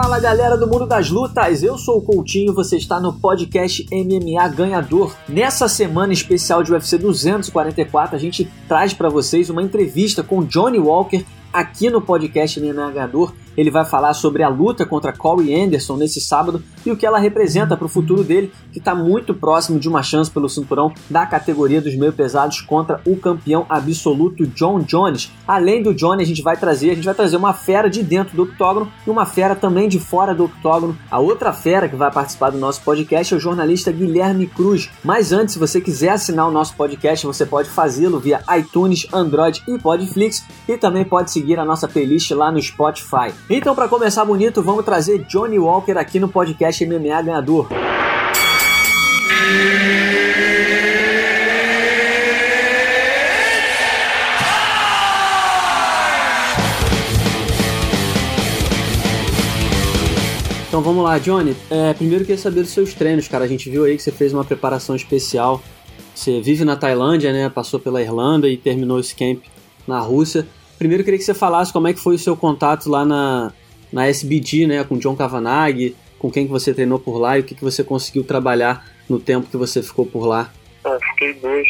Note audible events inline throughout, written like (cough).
Fala galera do mundo das lutas, eu sou o Coutinho, você está no podcast MMA Ganhador. Nessa semana especial de UFC 244, a gente traz para vocês uma entrevista com Johnny Walker aqui no podcast MMA Ganhador ele vai falar sobre a luta contra Corey Anderson nesse sábado e o que ela representa para o futuro dele, que está muito próximo de uma chance pelo cinturão da categoria dos meio pesados contra o campeão absoluto John Jones. Além do Johnny, a gente vai trazer, a gente vai trazer uma fera de dentro do octógono e uma fera também de fora do octógono. A outra fera que vai participar do nosso podcast é o jornalista Guilherme Cruz. Mas antes, se você quiser assinar o nosso podcast, você pode fazê-lo via iTunes, Android e Podflix e também pode seguir a nossa playlist lá no Spotify. Então, para começar bonito, vamos trazer Johnny Walker aqui no podcast MMA Ganhador. Então vamos lá, Johnny. É, primeiro queria saber dos seus treinos, cara. A gente viu aí que você fez uma preparação especial. Você vive na Tailândia, né? Passou pela Irlanda e terminou esse camp na Rússia. Primeiro eu queria que você falasse como é que foi o seu contato lá na, na SBD, né, com John Cavanagh, com quem que você treinou por lá e o que, que você conseguiu trabalhar no tempo que você ficou por lá. Eu fiquei duas,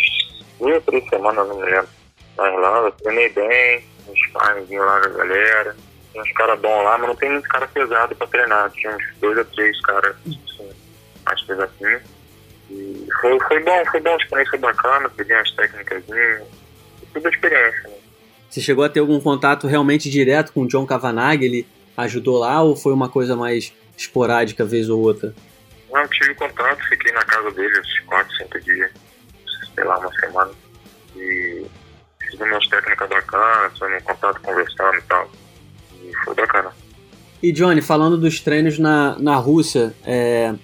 duas ou três semanas, não me lembro, na Irlanda, treinei bem, uns sparringzinhos lá com a galera, tinha uns caras bons lá, mas não tem muito cara pesado pra treinar, tinha uns dois ou três caras assim, mais pesadinhos. E foi, foi bom, foi bom, a experiência bacana, peguei umas técnicas, tudo experiência, né? Você chegou a ter algum contato realmente direto com o John Cavanagh? Ele ajudou lá ou foi uma coisa mais esporádica, vez ou outra? Não, tive contato, fiquei na casa dele uns 4, 5 dias, sei lá, uma semana. E fiz umas técnicas bacanas, foi no contato conversando e tal. E foi bacana. E Johnny, falando dos treinos na, na Rússia, é,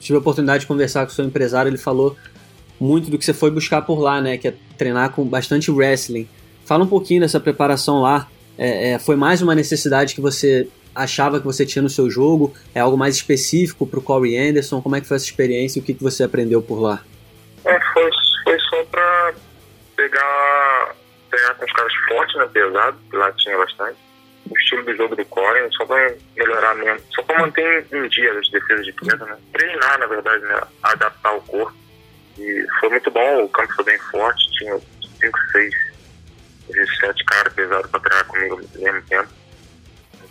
tive a oportunidade de conversar com o seu empresário, ele falou muito do que você foi buscar por lá, né? Que é treinar com bastante wrestling. Fala um pouquinho dessa preparação lá. É, é, foi mais uma necessidade que você achava que você tinha no seu jogo? É algo mais específico para o Corey Anderson? Como é que foi essa experiência o que, que você aprendeu por lá? É, foi, foi só para pegar, pegar com os caras fortes, né, pesado, lá tinha bastante. O estilo do jogo do Corey, só para melhorar mesmo, só para manter em dia as defesas de peso, né? Treinar, na verdade, né? Adaptar o corpo. E foi muito bom, o campo foi bem forte, tinha 5, 6 17 caras pesados para treinar comigo ao mesmo tempo.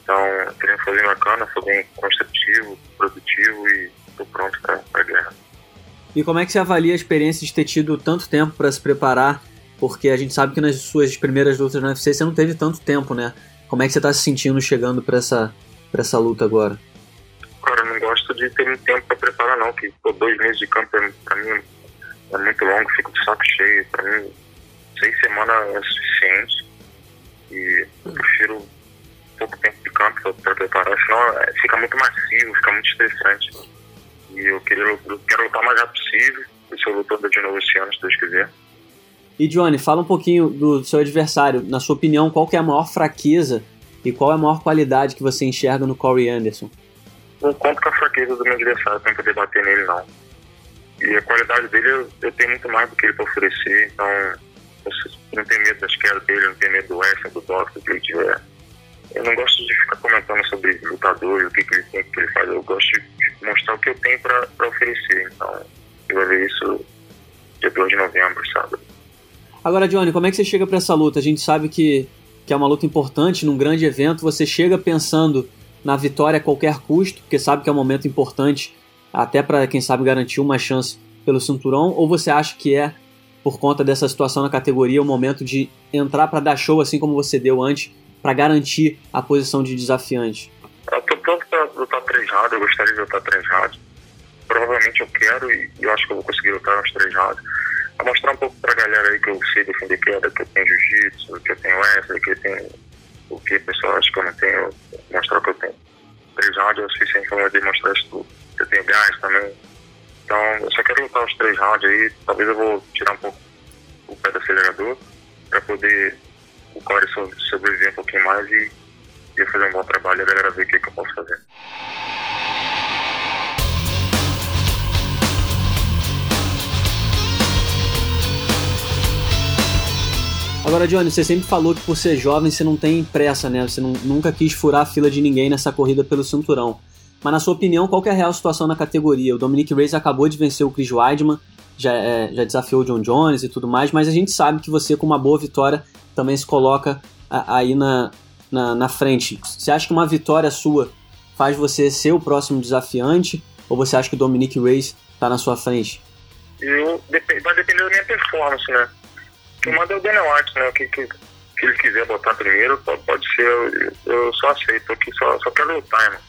Então, treino foi bem bacana, foi bem construtivo, produtivo e estou pronto para a guerra. E como é que você avalia a experiência de ter tido tanto tempo para se preparar? Porque a gente sabe que nas suas primeiras lutas no UFC você não teve tanto tempo, né? Como é que você está se sentindo chegando para essa, essa luta agora? Cara, eu não gosto de ter muito tempo para preparar, não. Que pô, dois meses de campo, para mim, é muito longo, fico de saco cheio. Para mim, seis semanas é suficiente. E eu prefiro pouco tempo de campo para preparar, senão é, fica muito massivo, fica muito estressante. E eu, queria, eu quero lutar o mais rápido possível, e se eu lutar de novo esse ano, se Deus quiser. E Johnny, fala um pouquinho do seu adversário. Na sua opinião, qual que é a maior fraqueza e qual é a maior qualidade que você enxerga no Corey Anderson? Não conto com a fraqueza do meu adversário para poder bater nele, não. E a qualidade dele, eu, eu tenho muito mais do que ele para oferecer, então não tenho medo das quedas dele, não tenho medo do West, do Doctor, que ele tiver eu não gosto de ficar comentando sobre lutador e o que, que ele tem, o que ele faz. Eu gosto de mostrar o que eu tenho para oferecer. Então, eu vou ver isso dia 2 de novembro, sábado. Agora, Johnny, como é que você chega para essa luta? A gente sabe que, que é uma luta importante, num grande evento. Você chega pensando na vitória a qualquer custo, porque sabe que é um momento importante, até para quem sabe garantir uma chance pelo cinturão, ou você acha que é, por conta dessa situação na categoria, o momento de entrar para dar show assim como você deu antes para garantir a posição de desafiante? Eu tô pronto para lutar três rounds, eu gostaria de lutar três rounds. Provavelmente eu quero e eu acho que eu vou conseguir lutar nos três rounds. Pra mostrar um pouco pra galera aí que eu sei defender queda, que eu tenho jiu-jitsu, que eu tenho wrestling, que eu tenho o que o pessoal acha que eu não tenho, mostrar o que eu tenho. Três rounds é o suficiente pra demonstrar isso tudo. Eu tenho gás também. Então, eu só quero lutar os três rounds aí. Talvez eu vou tirar um pouco o pé do acelerador para poder o Corey sobreviver um pouquinho mais e, e fazer um bom trabalho e a galera ver o que, que eu posso fazer. Agora, Johnny, você sempre falou que por ser jovem você não tem pressa, né? Você não, nunca quis furar a fila de ninguém nessa corrida pelo cinturão. Mas na sua opinião, qual é a real situação na categoria? O Dominic Reyes acabou de vencer o Chris Weidman, já, é, já desafiou o John Jones e tudo mais, mas a gente sabe que você, com uma boa vitória, também se coloca aí na, na, na frente. Você acha que uma vitória sua faz você ser o próximo desafiante? Ou você acha que o Dominic Reyes está na sua frente? Eu, vai depender da minha performance, né? que manda é o Daniel White, né? O que, que, que ele quiser botar primeiro, pode, pode ser, eu, eu só aceito aqui, só, só quero lutar, né?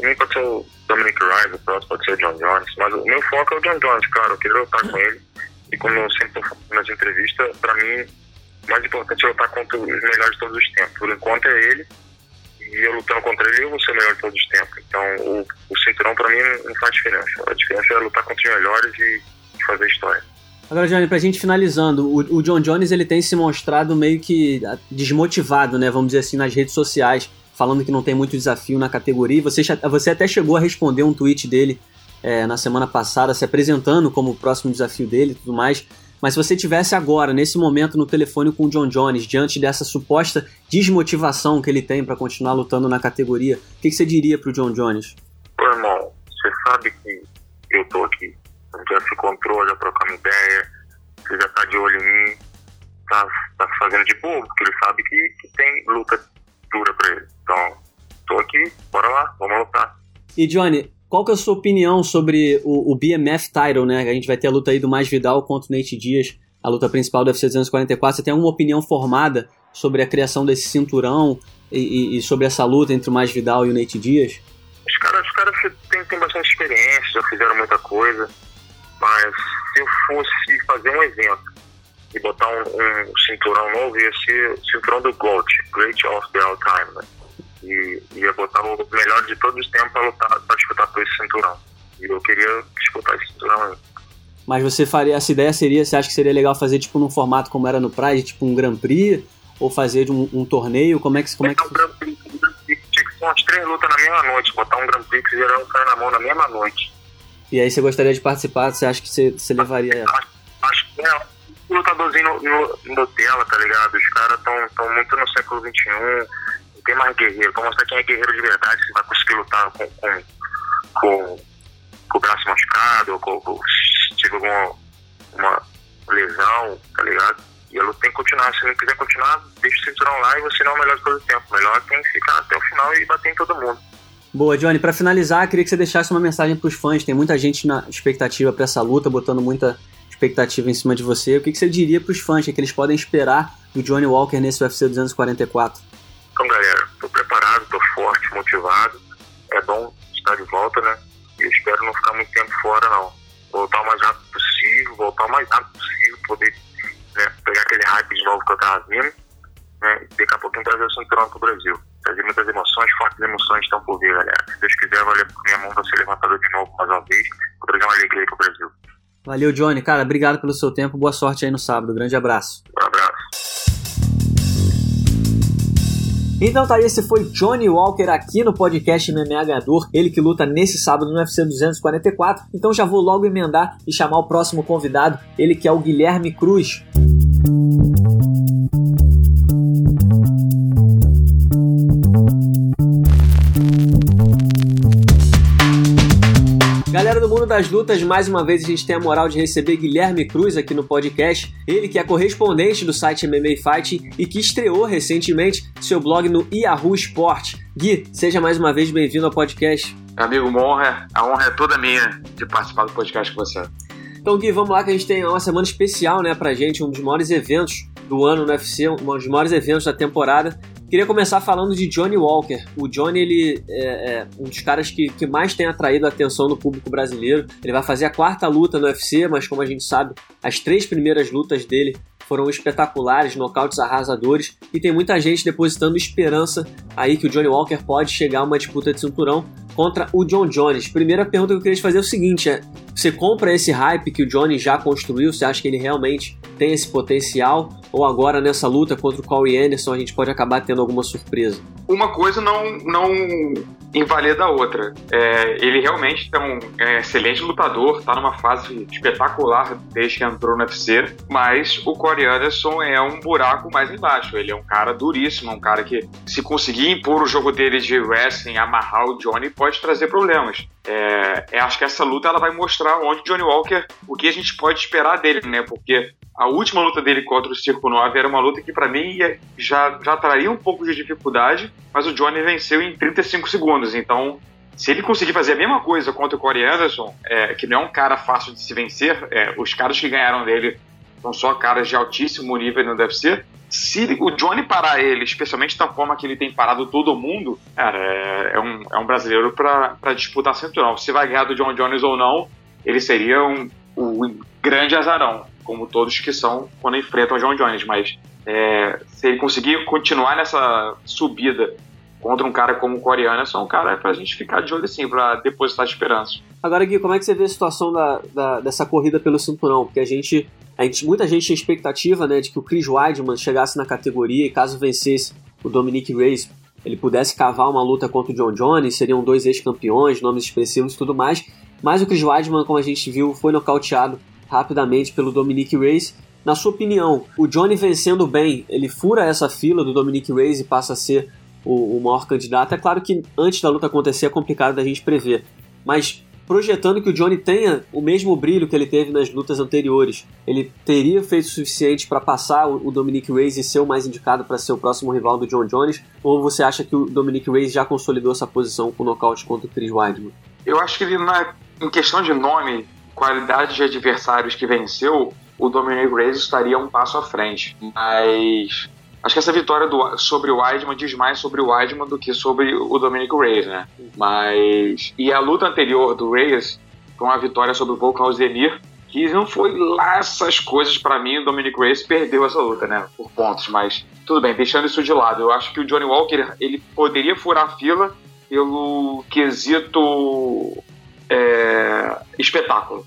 Mim pode ser o Dominic Rice, o próximo pode ser o John Jones, mas o meu foco é o John Jones, cara, eu queria lutar com ele. E como eu sempre nas entrevistas, pra mim, o mais importante é lutar contra os melhores de todos os tempos. Por enquanto é ele, e eu lutando contra ele, eu vou ser o melhor de todos os tempos. Então, o, o cinturão pra mim não faz diferença. A diferença é lutar contra os melhores e, e fazer história. Agora, Johnny, pra gente finalizando, o, o, John Jones ele tem se mostrado meio que desmotivado, né? Vamos dizer assim, nas redes sociais, falando que não tem muito desafio na categoria. Você, você até chegou a responder um tweet dele é, na semana passada, se apresentando como o próximo desafio dele e tudo mais. Mas se você tivesse agora, nesse momento, no telefone com o John Jones, diante dessa suposta desmotivação que ele tem para continuar lutando na categoria, o que, que você diria pro John Jones? Ô, irmão, você sabe que eu tô aqui já se controla, já trocando ideia, você já tá de olho em mim, tá, tá fazendo de bobo, porque ele sabe E Johnny, qual que é a sua opinião sobre o, o BMF title, né? A gente vai ter a luta aí do Mais Vidal contra o Nate Dias, a luta principal do UFC 244. Você tem alguma opinião formada sobre a criação desse cinturão e, e, e sobre essa luta entre o Mais Vidal e o Nate Dias? Os caras, os caras têm, têm bastante experiência, já fizeram muita coisa. Mas se eu fosse fazer um evento e botar um, um cinturão novo, ia ser o cinturão do GOAT, Great of the All Time, né? E ia botar o melhor de todos os tempos para lutar, para disputar por esse cinturão. E eu queria disputar esse cinturão aí. Mas você faria, essa ideia seria, você acha que seria legal fazer tipo num formato como era no Pride, tipo um Grand Prix? Ou fazer um, um torneio? Como é que... Como é que... Um Grand Prix, tinha que ser umas três lutas na mesma noite, botar um Grand Prix e gerar um cara na mão na mesma noite. E aí você gostaria de participar, você acha que você, você levaria ela? Acho que é lutadorzinho no, no, no tela, tá ligado? Os caras estão muito no século XXI, tem mais guerreiro. Pra mostrar quem é guerreiro de verdade, se vai conseguir lutar com, com, com, com o braço machucado, ou com, com, se tiver alguma uma lesão, tá ligado? E a luta tem que continuar. Se não quiser continuar, deixa o cinturão lá e você não é o melhor de todo o tempo. Melhor tem que ficar até o final e bater em todo mundo. Boa, Johnny. Para finalizar, queria que você deixasse uma mensagem para os fãs. Tem muita gente na expectativa para essa luta, botando muita expectativa em cima de você. O que, que você diria para os fãs? O que eles podem esperar do Johnny Walker nesse UFC 244? Então, galera, estou preparado, estou forte, motivado. É bom estar de volta, né? E eu espero não ficar muito tempo fora, não. Voltar o mais rápido possível, voltar o mais rápido possível, poder né, pegar aquele hype de novo que eu estava vindo, né? E daqui a pouquinho trazer o cinturão para o Brasil trazer muitas emoções, fortes emoções estão por vir, galera. Se Deus quiser, valeu por minha mão vai ser levantada de novo mais uma vez, vou trazer uma alegria pro Brasil. Valeu, Johnny. Cara, obrigado pelo seu tempo. Boa sorte aí no sábado. Grande abraço. Então tá, esse foi Johnny Walker aqui no podcast MMA Ganhador, ele que luta nesse sábado no UFC 244. Então já vou logo emendar e chamar o próximo convidado, ele que é o Guilherme Cruz. Das lutas, mais uma vez a gente tem a moral de receber Guilherme Cruz aqui no podcast. Ele que é correspondente do site MMA Fight e que estreou recentemente seu blog no Yahoo Sport. Gui, seja mais uma vez bem-vindo ao podcast. Amigo, uma honra, a honra é toda minha de participar do podcast com você. Então, Gui, vamos lá que a gente tem uma semana especial, né, pra gente, um dos maiores eventos do ano no UFC, um dos maiores eventos da temporada. Queria começar falando de Johnny Walker. O Johnny, ele é, é, um dos caras que, que mais tem atraído a atenção do público brasileiro. Ele vai fazer a quarta luta no UFC, mas como a gente sabe, as três primeiras lutas dele foram espetaculares, nocautes arrasadores, e tem muita gente depositando esperança aí que o Johnny Walker pode chegar a uma disputa de cinturão contra o John Jones. Primeira pergunta que eu queria te fazer é o seguinte: é, você compra esse hype que o Johnny já construiu? Você acha que ele realmente tem esse potencial? Ou agora nessa luta contra o Corey Anderson a gente pode acabar tendo alguma surpresa? Uma coisa não, não invalida a outra. É, ele realmente é um é, excelente lutador, está numa fase espetacular desde que entrou no UFC, mas o Corey Anderson é um buraco mais embaixo. Ele é um cara duríssimo, um cara que, se conseguir impor o jogo dele de wrestling, amarrar o Johnny, pode trazer problemas. É, é, acho que essa luta ela vai mostrar onde Johnny Walker, o que a gente pode esperar dele, né? Porque a última luta dele contra o Circo 9 era uma luta que para mim já, já traria um pouco de dificuldade, mas o Johnny venceu em 35 segundos. Então, se ele conseguir fazer a mesma coisa contra o Corey Anderson, é, que não é um cara fácil de se vencer, é, os caras que ganharam dele são só caras de altíssimo nível no UFC. Se o Johnny parar ele, especialmente da forma que ele tem parado todo mundo, cara, é, é um, é um brasileiro para disputar cinturão. Se vai ganhar do John Jones ou não, ele seria um, um grande azarão como todos que são quando enfrentam o John Jones, mas é, se ele conseguir continuar nessa subida contra um cara como o Corey Anderson, um cara é pra gente ficar de olho assim, pra depositar esperança. Agora, Gui, como é que você vê a situação da, da, dessa corrida pelo cinturão? Porque a gente, a gente, muita gente tinha expectativa né, de que o Chris Weidman chegasse na categoria e caso vencesse o Dominic Reyes, ele pudesse cavar uma luta contra o John Jones, seriam dois ex-campeões, nomes expressivos e tudo mais. Mas o Chris Weidman, como a gente viu, foi nocauteado rapidamente pelo Dominic Reyes. Na sua opinião, o Johnny vencendo bem, ele fura essa fila do Dominic Reyes e passa a ser o, o maior candidato? É claro que antes da luta acontecer é complicado da gente prever, mas projetando que o Johnny tenha o mesmo brilho que ele teve nas lutas anteriores, ele teria feito o suficiente para passar o Dominic Reyes e ser o mais indicado para ser o próximo rival do John Jones? Ou você acha que o Dominic Reyes já consolidou essa posição com o nocaute contra o Chris Weidman? Eu acho que ele, na, em questão de nome, qualidade de adversários que venceu, o Dominic Reyes estaria um passo à frente. Mas acho que essa vitória do, sobre o Weidman diz mais sobre o Weidman do que sobre o Dominic Reyes, né? Mas e a luta anterior do Reyes foi uma vitória sobre o Volkan Ozdemir, que não foi lá essas coisas para mim. O Dominic Reyes perdeu essa luta, né? Por pontos, mas tudo bem. Deixando isso de lado, eu acho que o Johnny Walker ele poderia furar a fila pelo quesito é, espetáculo.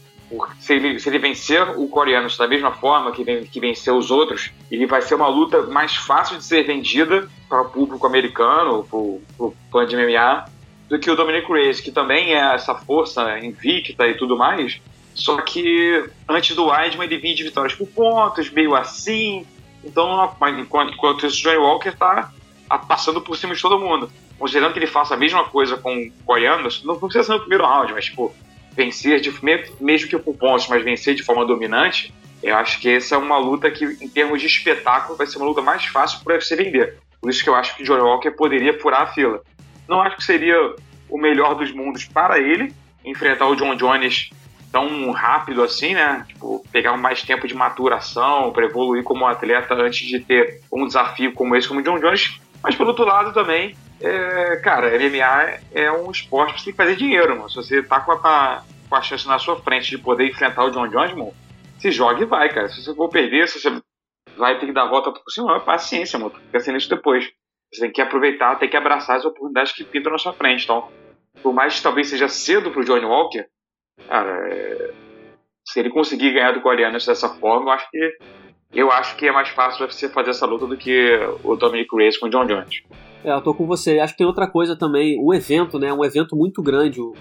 Se ele, se ele vencer o coreano da mesma forma que, vem, que venceu os outros, ele vai ser uma luta mais fácil de ser vendida para o público americano, para o fã de MMA, do que o Dominic Reyes, que também é essa força invicta e tudo mais. Só que antes do Weidman ele vinha de vitórias por pontos, meio assim. Então, enquanto, enquanto isso, o Johnny Walker está passando por cima de todo mundo considerando que ele faça a mesma coisa com o coreano, não precisa ser no primeiro round, mas, tipo, vencer, de, mesmo que por pontos, mas vencer de forma dominante, eu acho que essa é uma luta que, em termos de espetáculo, vai ser uma luta mais fácil para você vender. Por isso que eu acho que Johnny Walker poderia furar a fila. Não acho que seria o melhor dos mundos para ele enfrentar o John Jones tão rápido assim, né? Tipo, pegar mais tempo de maturação para evoluir como atleta antes de ter um desafio como esse como o John Jones. Mas, pelo outro lado, também, é, cara, MMA é um esporte que você tem que fazer dinheiro, mano. Se você tá com a, com a chance na sua frente de poder enfrentar o John Jones, mano, se joga e vai, cara. Se você for perder, se você vai ter que dar a volta por cima, é paciência, mano. Fica sendo isso depois. Você tem que aproveitar, tem que abraçar as oportunidades que pintam na sua frente. Então, por mais que talvez seja cedo pro Johnny Walker, cara, é... se ele conseguir ganhar do coreano dessa forma, eu acho que eu acho que é mais fácil você fazer essa luta do que o Dominic Reyes com o John Jones. É, eu tô com você. Acho que tem outra coisa também. O evento, né? Um evento muito grande. O,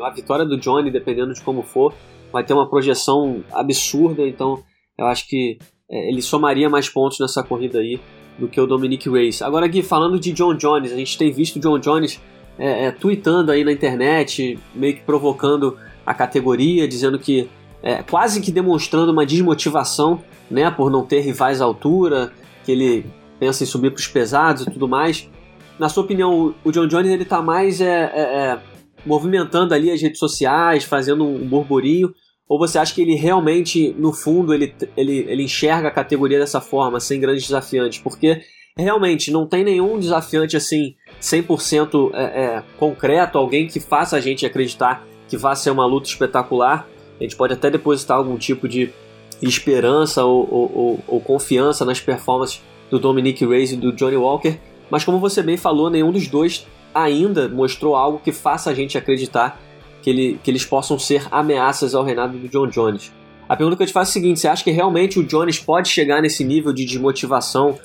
a vitória do Johnny, dependendo de como for, vai ter uma projeção absurda. Então, eu acho que é, ele somaria mais pontos nessa corrida aí do que o Dominic Reyes. Agora, Gui, falando de John Jones, a gente tem visto o John Jones é, é, tweetando aí na internet, meio que provocando a categoria, dizendo que é, quase que demonstrando uma desmotivação, né, por não ter rivais à altura, que ele pensa em subir para os pesados e tudo mais na sua opinião, o John Jones ele tá mais é, é, é, movimentando ali as redes sociais, fazendo um burburinho, ou você acha que ele realmente, no fundo, ele, ele, ele enxerga a categoria dessa forma, sem grandes desafiantes? Porque realmente não tem nenhum desafiante assim 100% é, é, concreto, alguém que faça a gente acreditar que vai ser uma luta espetacular. A gente pode até depositar algum tipo de esperança ou, ou, ou, ou confiança nas performances do Dominic Reyes e do Johnny Walker, mas como você bem falou, nenhum dos dois ainda mostrou algo que faça a gente acreditar que, ele, que eles possam ser ameaças ao reinado do John Jones. A pergunta que eu te faço é a seguinte: você acha que realmente o Jones pode chegar nesse nível de desmotivação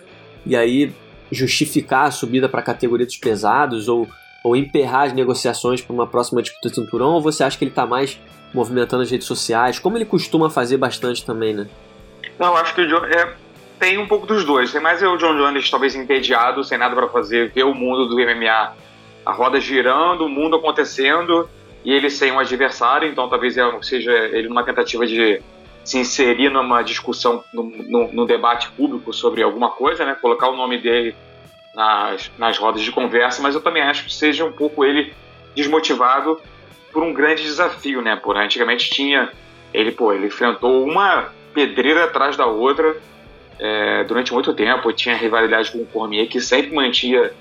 e aí justificar a subida para a categoria dos pesados ou, ou emperrar as negociações para uma próxima disputa de cinturão? Ou você acha que ele está mais movimentando as redes sociais, como ele costuma fazer bastante também, né? Não, acho que o John, é, tem um pouco dos dois. Tem mais o John Jones talvez entediado, sem nada para fazer, ver o mundo do MMA, a roda girando, o mundo acontecendo e ele sem um adversário, então talvez seja ele numa tentativa de se inserir numa discussão, num, num, debate público sobre alguma coisa, né? Colocar o nome dele nas, nas rodas de conversa, mas eu também acho que seja um pouco ele desmotivado por um grande desafio, né? Por antigamente tinha ele, pô, ele enfrentou uma pedreira atrás da outra é, durante muito tempo, tinha rivalidade com o Cormier que sempre mantinha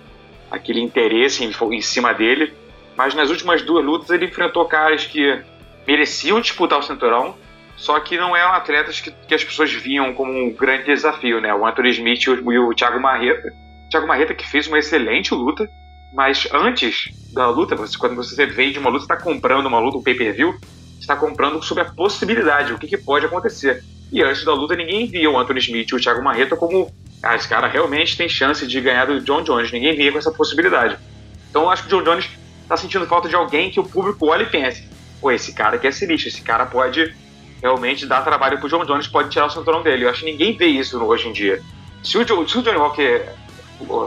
aquele interesse em, em cima dele, mas nas últimas duas lutas ele enfrentou caras que mereciam disputar o cinturão, só que não eram atletas que, que as pessoas viam como um grande desafio, né? O Anthony Smith e o, e o Thiago Marreta. Thiago Marreta que fez uma excelente luta, mas antes da luta, você, quando você vende uma luta, está comprando uma luta, um pay-per-view, está comprando sobre a possibilidade, o que, que, pode acontecer. E antes da luta, ninguém via o Anthony Smith e o Thiago Marreta como ah, esse cara realmente tem chance de ganhar do John Jones. Ninguém via com essa possibilidade. Então eu acho que o John Jones está sentindo falta de alguém que o público olhe e pense: pô, esse cara aqui é sinistro, esse cara pode realmente dar trabalho pro John Jones, pode tirar o cinturão dele. Eu acho que ninguém vê isso hoje em dia. Se o, se o Johnny Walker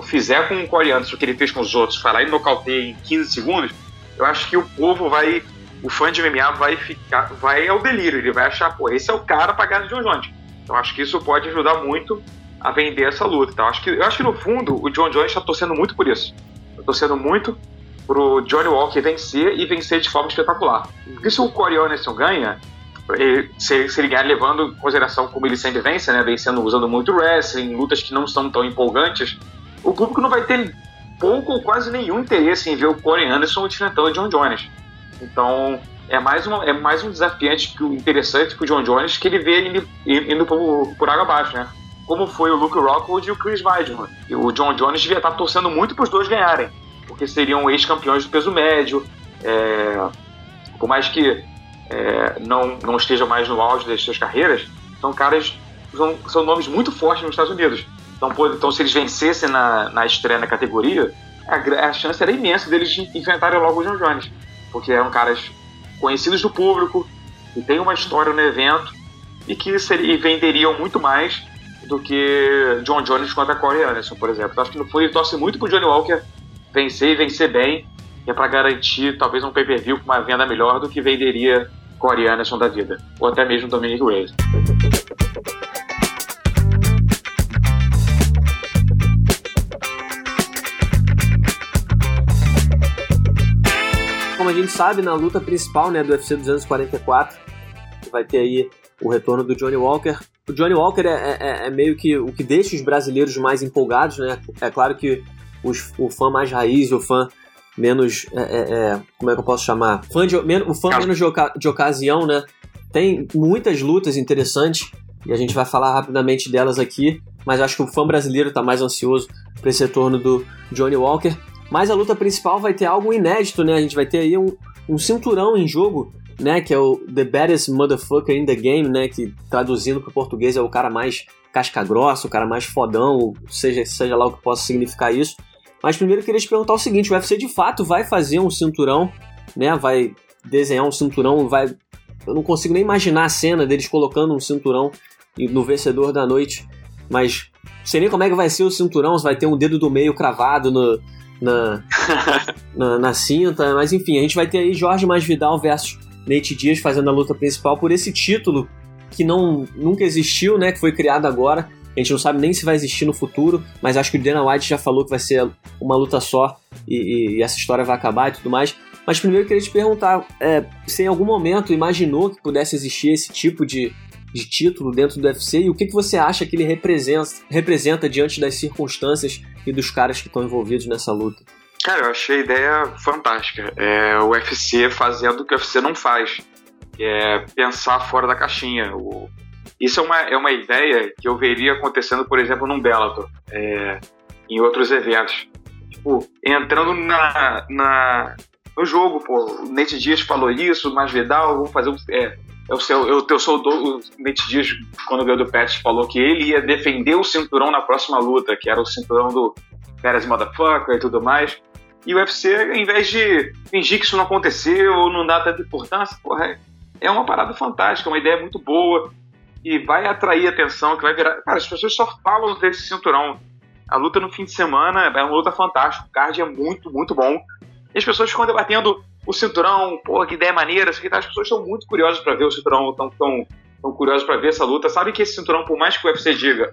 fizer com o Corey Anderson o que ele fez com os outros, falar e nocauteia em 15 segundos, eu acho que o povo vai, o fã de MMA vai ficar, vai ao delírio, ele vai achar, pô, esse é o cara pra ganhar o John Jones. Então acho que isso pode ajudar muito a vender essa luta. Então acho que, eu acho que no fundo o John Jones está torcendo muito por isso. Está torcendo muito pro Johnny Walker vencer e vencer de forma espetacular. Porque se o Corey Anderson ganha, se, se ele ganhar levando em consideração como ele sempre vence, né, vencendo usando muito wrestling, lutas que não são tão empolgantes, o público não vai ter pouco ou quase nenhum interesse em ver o Corey Anderson enfrentando o John Jones. Então, é mais, uma, é mais um desafiante que, interessante que o John Jones, que ele vê indo, indo por, por água abaixo, né? Como foi o Luke Rockwood e o Chris Weidman. E o John Jones devia estar torcendo muito para os dois ganharem, porque seriam ex-campeões do peso médio. É, por mais que é, não, não estejam mais no auge das suas carreiras, são caras, são, são nomes muito fortes nos Estados Unidos. Então, pô, então se eles vencessem na, na estreia na categoria, a, a chance era imensa deles enfrentarem logo o John Jones, porque eram caras conhecidos do público, que têm uma história no evento e que seria, e venderiam muito mais do que John Jones contra Corey Anderson, por exemplo. Então, acho que no fundo torce muito pro Johnny Walker vencer e vencer bem, e é para garantir talvez um pay-per-view com uma venda melhor do que venderia Corey Anderson da vida, ou até mesmo Dominic Reyes. A gente sabe, na luta principal né, do UFC 244, vai ter aí o retorno do Johnny Walker. O Johnny Walker é, é, é, meio que o que deixa os brasileiros mais empolgados, né? É claro que os, o fã mais raiz, o fã menos. É, é, é como é que eu posso chamar? Fã de, men, o fã menos de, oca, de ocasião, né? Tem muitas lutas interessantes e a gente vai falar rapidamente delas aqui, mas acho que o fã brasileiro está mais ansioso para esse retorno do Johnny Walker. Mas a luta principal vai ter algo inédito, né? A gente vai ter aí um, um cinturão em jogo, né? Que é o The Baddest Motherfucker in the Game, né? Que traduzindo para o português é o cara mais casca grossa, o cara mais fodão, seja, seja lá o que possa significar isso. Mas primeiro eu queria te perguntar o seguinte: o UFC de fato vai fazer um cinturão, né? Vai desenhar um cinturão, vai. Eu não consigo nem imaginar a cena deles colocando um cinturão no vencedor da noite, mas sei nem como é que vai ser o cinturão, se vai ter um dedo do meio cravado no, na, (laughs) na, na, cinta. Mas enfim, a gente vai ter aí Jorge Masvidal versus Nate Diaz fazendo a luta principal por esse título que não nunca existiu, né? Que foi criado agora. A gente não sabe nem se vai existir no futuro, mas acho que o Dana White já falou que vai ser uma luta só e, e essa história vai acabar e tudo mais. Mas primeiro eu queria te perguntar é, se em algum momento imaginou que pudesse existir esse tipo de, de título dentro do UFC e o que, que você acha que ele representa, representa diante das circunstâncias e dos caras que estão envolvidos nessa luta? Cara, eu achei a ideia fantástica. É o UFC fazendo o que o UFC não faz, que é pensar fora da caixinha. O... Isso é uma, é uma ideia que eu veria acontecendo, por exemplo, num Bellator, é, em outros eventos. Tipo, entrando na, na, no jogo, pô, o Nate Dias falou isso, mas Vidal, vamos fazer um, é, Eu, eu, eu sou o Nate Dias, quando ganhou do Pet, falou que ele ia defender o cinturão na próxima luta, que era o cinturão do Pérez Motherfucker e tudo mais. E o UFC, ao invés de fingir que isso não aconteceu ou não dá tanta importância, porra, é uma parada fantástica, uma ideia muito boa e vai atrair atenção, que vai virar. Cara, as pessoas só falam desse cinturão. A luta no fim de semana é uma luta fantástica, o card é muito, muito bom. E as pessoas ficam debatendo o cinturão, pô, que ideia maneira, as pessoas estão muito curiosas para ver o cinturão, estão tão, tão curiosas para ver essa luta. Sabe que esse cinturão, por mais que o UFC diga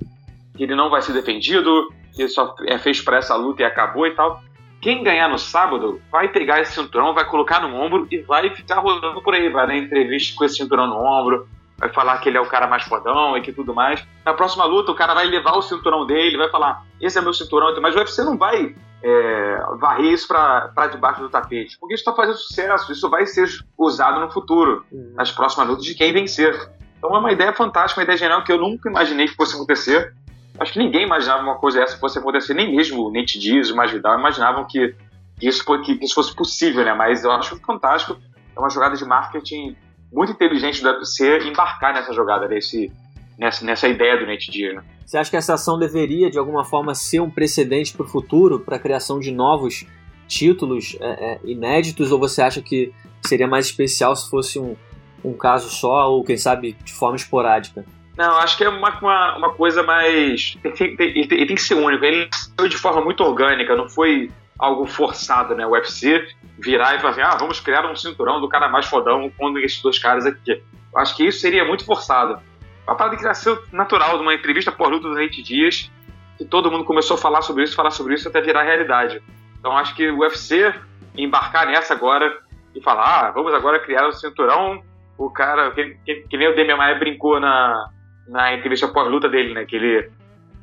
que ele não vai ser defendido, que só é feito para essa luta e acabou e tal, quem ganhar no sábado vai pegar esse cinturão, vai colocar no ombro e vai ficar rodando por aí, vai dar entrevista com esse cinturão no ombro, vai falar que ele é o cara mais fodão e que tudo mais. Na próxima luta, o cara vai levar o cinturão dele, vai falar: esse é meu cinturão, mas o UFC não vai é, varrer isso para debaixo do tapete, porque isso está fazendo sucesso, isso vai ser usado no futuro, uhum. nas próximas lutas de quem vencer. Então é uma ideia fantástica, uma ideia genial que eu nunca imaginei que fosse acontecer. Acho que ninguém imaginava uma coisa dessa fosse acontecer, nem mesmo o Nate Diaz, o Masvidal, imaginavam que isso, que isso fosse possível, né? Mas eu acho fantástico. É uma jogada de marketing muito inteligente do UFC embarcar nessa jogada, nesse, nessa, nessa ideia do Nate Diaz, né? Você acha que essa ação deveria, de alguma forma, ser um precedente para o futuro, para a criação de novos títulos é, é, inéditos, ou você acha que seria mais especial se fosse um, um caso só, ou quem sabe de forma esporádica? Não, acho que é uma, uma, uma coisa mais. Tem, tem, ele tem que ser único. Ele foi de forma muito orgânica, não foi algo forçado, né? O UFC virar e falar assim: ah, vamos criar um cinturão do cara mais fodão com esses dois caras aqui. Acho que isso seria muito forçado. A parada que nasceu natural de uma entrevista por luta do Nate Dias, que todo mundo começou a falar sobre isso, falar sobre isso até virar realidade. Então acho que o UFC embarcar nessa agora e falar: ah, vamos agora criar um cinturão. O cara, que, que, que nem o Demian Maia brincou na, na entrevista pós-luta dele, né? Que ele,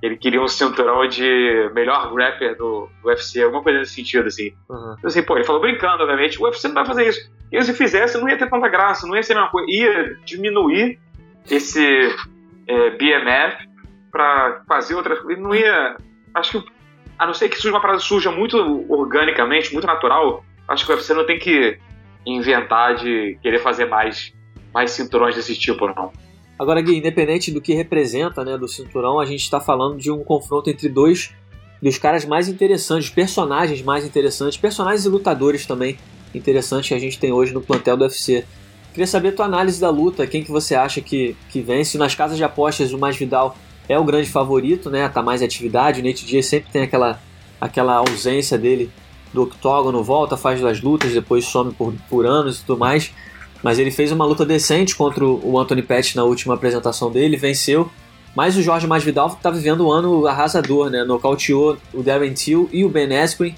ele queria um cinturão de melhor rapper do, do UFC, alguma coisa nesse sentido, assim. Uhum. Então, assim, pô, ele falou brincando, obviamente, o UFC não vai fazer isso. E se fizesse, não ia ter tanta graça, não ia ser a mesma coisa. Ia diminuir esse é, BMF para fazer outras coisas. Não ia. Acho que, a não ser que surja uma parada suja muito organicamente, muito natural, acho que o UFC não tem que inventar de querer fazer mais, mais cinturões desse tipo, não. Agora, Gui, independente do que representa, né, do cinturão, a gente está falando de um confronto entre dois dos caras mais interessantes, personagens mais interessantes, personagens e lutadores também interessantes que a gente tem hoje no plantel do UFC. Queria saber a tua análise da luta, quem que você acha que, que vence. Nas casas de apostas, o Masvidal é o grande favorito, né? Tá mais atividade, o Nate Diaz sempre tem aquela, aquela ausência dele do octógono, volta, faz as lutas, depois some por, por anos e tudo mais. Mas ele fez uma luta decente contra o Anthony Pettis na última apresentação dele, venceu. Mas o Jorge Masvidal está vivendo um ano arrasador, né? Nocauteou o Darren Till e o Ben Askren.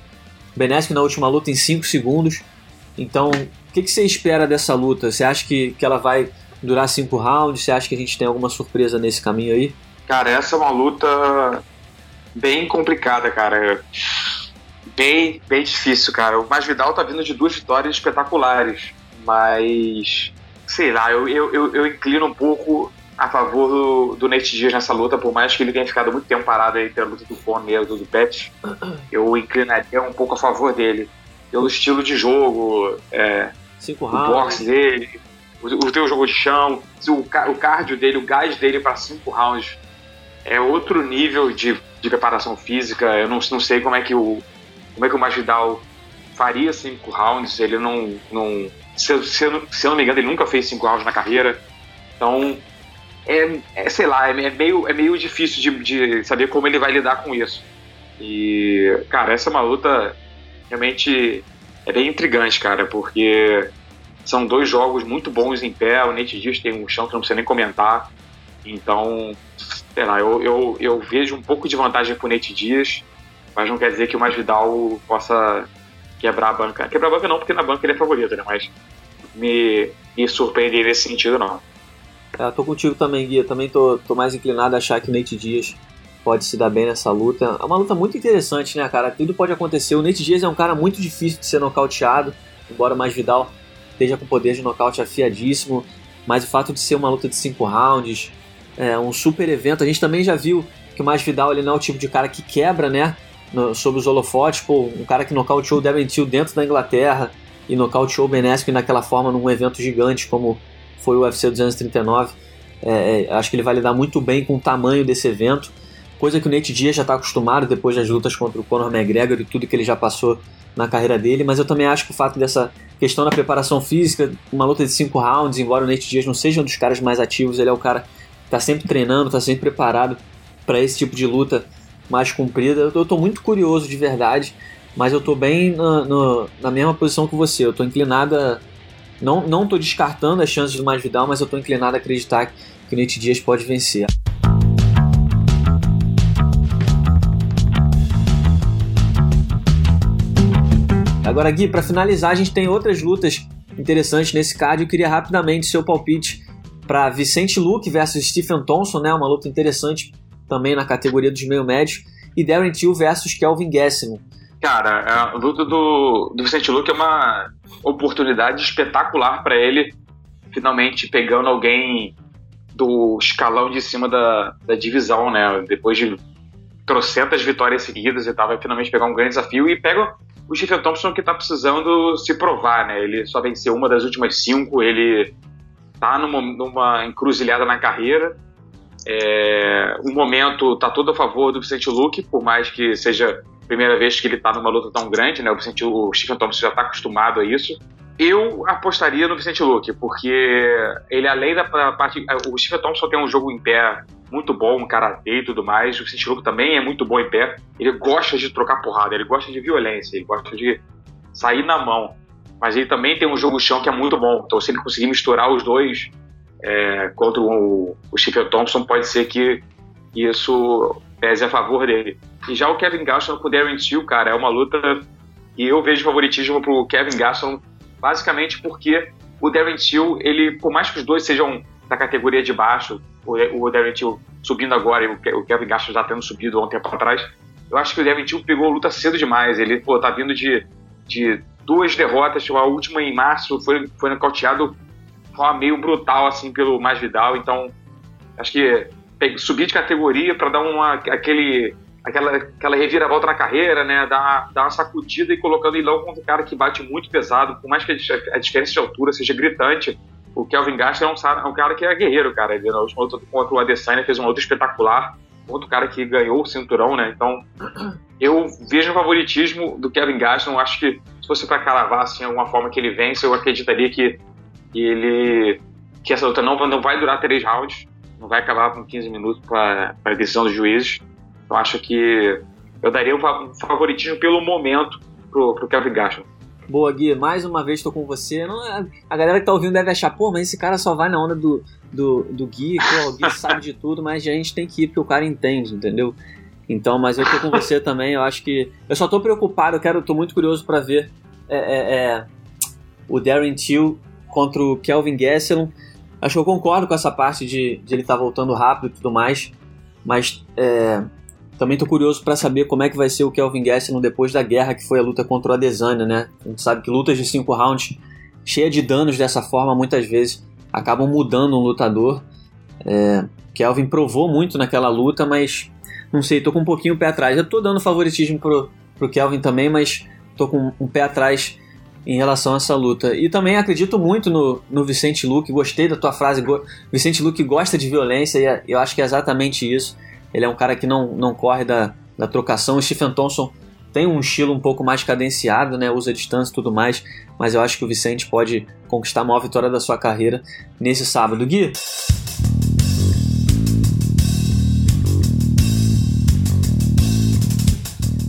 Ben Askren na última luta em 5 segundos. Então, o que, que, você espera dessa luta? Você acha que, que ela vai durar 5 rounds? Você acha que a gente tem alguma surpresa nesse caminho aí? Cara, essa é uma luta bem complicada, cara. Bem, bem difícil, cara. O Masvidal tá vindo de duas vitórias espetaculares mas sei lá, eu, eu, eu, eu inclino um pouco a favor do, do Nate Diaz nessa luta, por mais que ele tenha ficado muito tempo parado aí pela luta do Conor e do Pet, (clears throat) eu inclinaria um pouco a favor dele. Pelo estilo de jogo, é, Cinco o boxe dele, o, o teu jogo de chão, o, o cardio dele, o gás dele para cinco rounds é outro nível de, de preparação física. Eu não, não sei como é que o como é que o Masvidal faria cinco rounds. Ele não, não se, se, eu, se eu não me engano, ele nunca fez cinco rounds na carreira. Então, é, é sei lá, é, é, meio, é meio difícil de, de saber como ele vai lidar com isso. E, cara, essa é uma luta realmente é bem intrigante, cara, porque são dois jogos muito bons em pé. O Nate Diaz tem um chão que não precisa nem comentar. Então, sei lá, eu, eu, eu vejo um pouco de vantagem pro Nate Diaz, mas não quer dizer que o Masvidal possa quebrar a banca. Quebrar a banca não, porque na banca ele é favorito, né? Mas me, me surpreender nesse sentido, não. É, tô contigo também, Guia. Também tô, tô mais inclinado a achar que o Nate Dias pode se dar bem nessa luta. É uma luta muito interessante, né, cara? Tudo pode acontecer. O Nate Dias é um cara muito difícil de ser nocauteado, embora mais Vidal esteja com poder de nocaute afiadíssimo. Mas o fato de ser uma luta de cinco rounds, é um super evento. A gente também já viu que o mais Vidal ele não é o tipo de cara que quebra, né? No, sobre os holofotes, pô, um cara que nocauteou o Devin Till dentro da Inglaterra e nocauteou o Ben Askren naquela forma num evento gigante como foi o UFC 239. É, é, acho que ele vai lidar muito bem com o tamanho desse evento, coisa que o Nate Diaz já está acostumado depois das lutas contra o Conor McGregor e tudo que ele já passou na carreira dele, mas eu também acho que o fato dessa questão da preparação física, uma luta de cinco rounds, embora o Nate Diaz não seja um dos caras mais ativos, ele é o cara que está sempre treinando, está sempre preparado para esse tipo de luta mais comprida. Eu estou muito curioso de verdade, mas eu estou bem na, na mesma posição que você. Eu estou inclinado a, não, não descartando as chances do Masvidal, mas eu estou inclinado a acreditar que o Nate Diaz pode vencer. Agora, Gui, para finalizar, a gente tem outras lutas interessantes nesse card. Eu queria rapidamente seu palpite para Vicente Luke versus Stephen Thompson, né? Uma luta interessante também na categoria dos meio médios. E Darren Till versus Kelvin Gastelum. Cara, a luta do, do Vicente Luke é uma oportunidade espetacular para ele, finalmente pegando alguém do escalão de cima da, da divisão, né? Depois de trocentas vitórias seguidas e tal, vai finalmente pegar um grande desafio e pega o Stephen Thompson que tá precisando se provar, né? Ele só venceu uma das últimas cinco, ele tá numa, numa encruzilhada na carreira. É, o momento tá todo a favor do Vicente Luque, por mais que seja a primeira vez que ele tá numa luta tão grande, né? O, Vicente, o Stephen Thompson já tá acostumado a isso. Eu apostaria no Vicente Luque, porque ele, além da parte. O Stephen Thompson tem um jogo em pé muito bom, um karatê e tudo mais. O Vicente Luque também é muito bom em pé. Ele gosta de trocar porrada, ele gosta de violência, ele gosta de sair na mão. Mas ele também tem um jogo chão que é muito bom. Então, se ele conseguir misturar os dois é, contra o, o Thompson, pode ser que isso pese a favor dele. E já o Kevin Gaston com o Darren Till, cara, é uma luta que eu vejo favoritismo pro Kevin Gaston, basicamente porque o Darren Till, ele, por mais que os dois sejam da categoria de baixo, o, Devin Till subindo agora e o Kevin Gaston já tendo subido há um tempo atrás, eu acho que o Devin Till pegou a luta cedo demais. Ele, pô, tá vindo de, de duas derrotas, a última em março foi, foi nocauteado forma meio brutal, assim, pelo Masvidal, então acho que subir de categoria para dar uma, aquele, aquela, aquela reviravolta na carreira, né, dar, dar uma sacudida e colocando ele logo contra um cara que bate muito pesado, por mais que a diferença de altura seja gritante, o Kelvin Gaston é um, é um, cara que é guerreiro, cara. Ele na última luta contra o Adesanya fez uma luta espetacular. Outro cara que ganhou o cinturão, né? Então, (clears throat) eu vejo o favoritismo do Kevin Gaston. Acho que se fosse para caravar assim, alguma forma que ele vence, eu acreditaria que, que ele que essa luta não, não vai durar três rounds, não vai acabar com 15 minutos para a decisão dos juízes. Eu acho que eu daria um favoritismo pelo momento pro, pro Kevin Gaston. Boa, Gui, mais uma vez estou com você. Não, a galera que tá ouvindo deve achar, pô, mas esse cara só vai na onda do, do, do Gui, pô, o Gui (laughs) sabe de tudo, mas a gente tem que ir porque o cara entende, entendeu? Então, mas eu tô com você também, eu acho que. Eu só tô preocupado, eu quero, tô muito curioso para ver é, é, é, o Darren Till contra o Kelvin Gastelum. Acho que eu concordo com essa parte de, de ele estar tá voltando rápido e tudo mais, mas é, também tô curioso para saber como é que vai ser o Kelvin Gastelum depois da guerra que foi a luta contra o Adesanya, né? A gente sabe que lutas de cinco rounds cheia de danos dessa forma muitas vezes acabam mudando um lutador. É, Kelvin provou muito naquela luta, mas não sei, tô com um pouquinho o pé atrás. Eu tô dando favoritismo pro, pro Kelvin também, mas tô com um pé atrás em relação a essa luta. E também acredito muito no, no Vicente Luque, gostei da tua frase, Vicente Luque gosta de violência e é, eu acho que é exatamente isso. Ele é um cara que não, não corre da, da trocação. O Stephen Thompson tem um estilo um pouco mais cadenciado, né? usa distância e tudo mais, mas eu acho que o Vicente pode conquistar a maior vitória da sua carreira nesse sábado. Gui,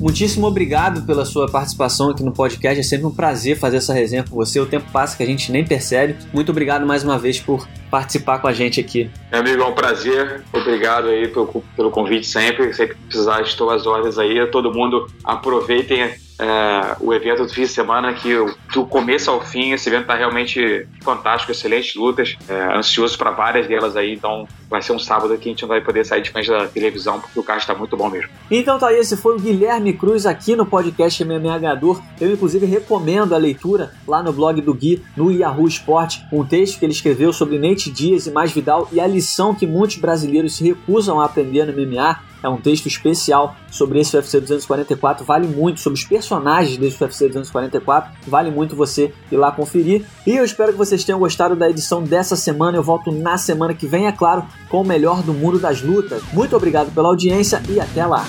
Muitíssimo obrigado pela sua participação aqui no podcast. É sempre um prazer fazer essa resenha com você. O tempo passa que a gente nem percebe. Muito obrigado mais uma vez por participar com a gente aqui. Meu amigo, é um prazer. Obrigado aí pelo, pelo convite sempre. Sempre que precisar, estou às ordens aí. Todo mundo aproveitem é, o evento do fim de semana, que do começo ao fim, esse evento está realmente fantástico, excelentes lutas. É, ansioso para várias delas aí, então vai ser um sábado que a gente não vai poder sair de frente da televisão, porque o card está muito bom mesmo. Então tá, esse foi o Guilherme Cruz aqui no podcast MMA Ganhador. Eu, inclusive, recomendo a leitura lá no blog do Gui, no Yahoo Sport, um texto que ele escreveu sobre Nate Dias e mais Vidal e a lição que muitos brasileiros se recusam a aprender no MMA é um texto especial sobre esse UFC 244, vale muito, sobre os personagens desse UFC 244, vale muito você ir lá conferir. E eu espero que vocês tenham gostado da edição dessa semana. Eu volto na semana que vem, é claro, com o melhor do mundo das lutas. Muito obrigado pela audiência e até lá!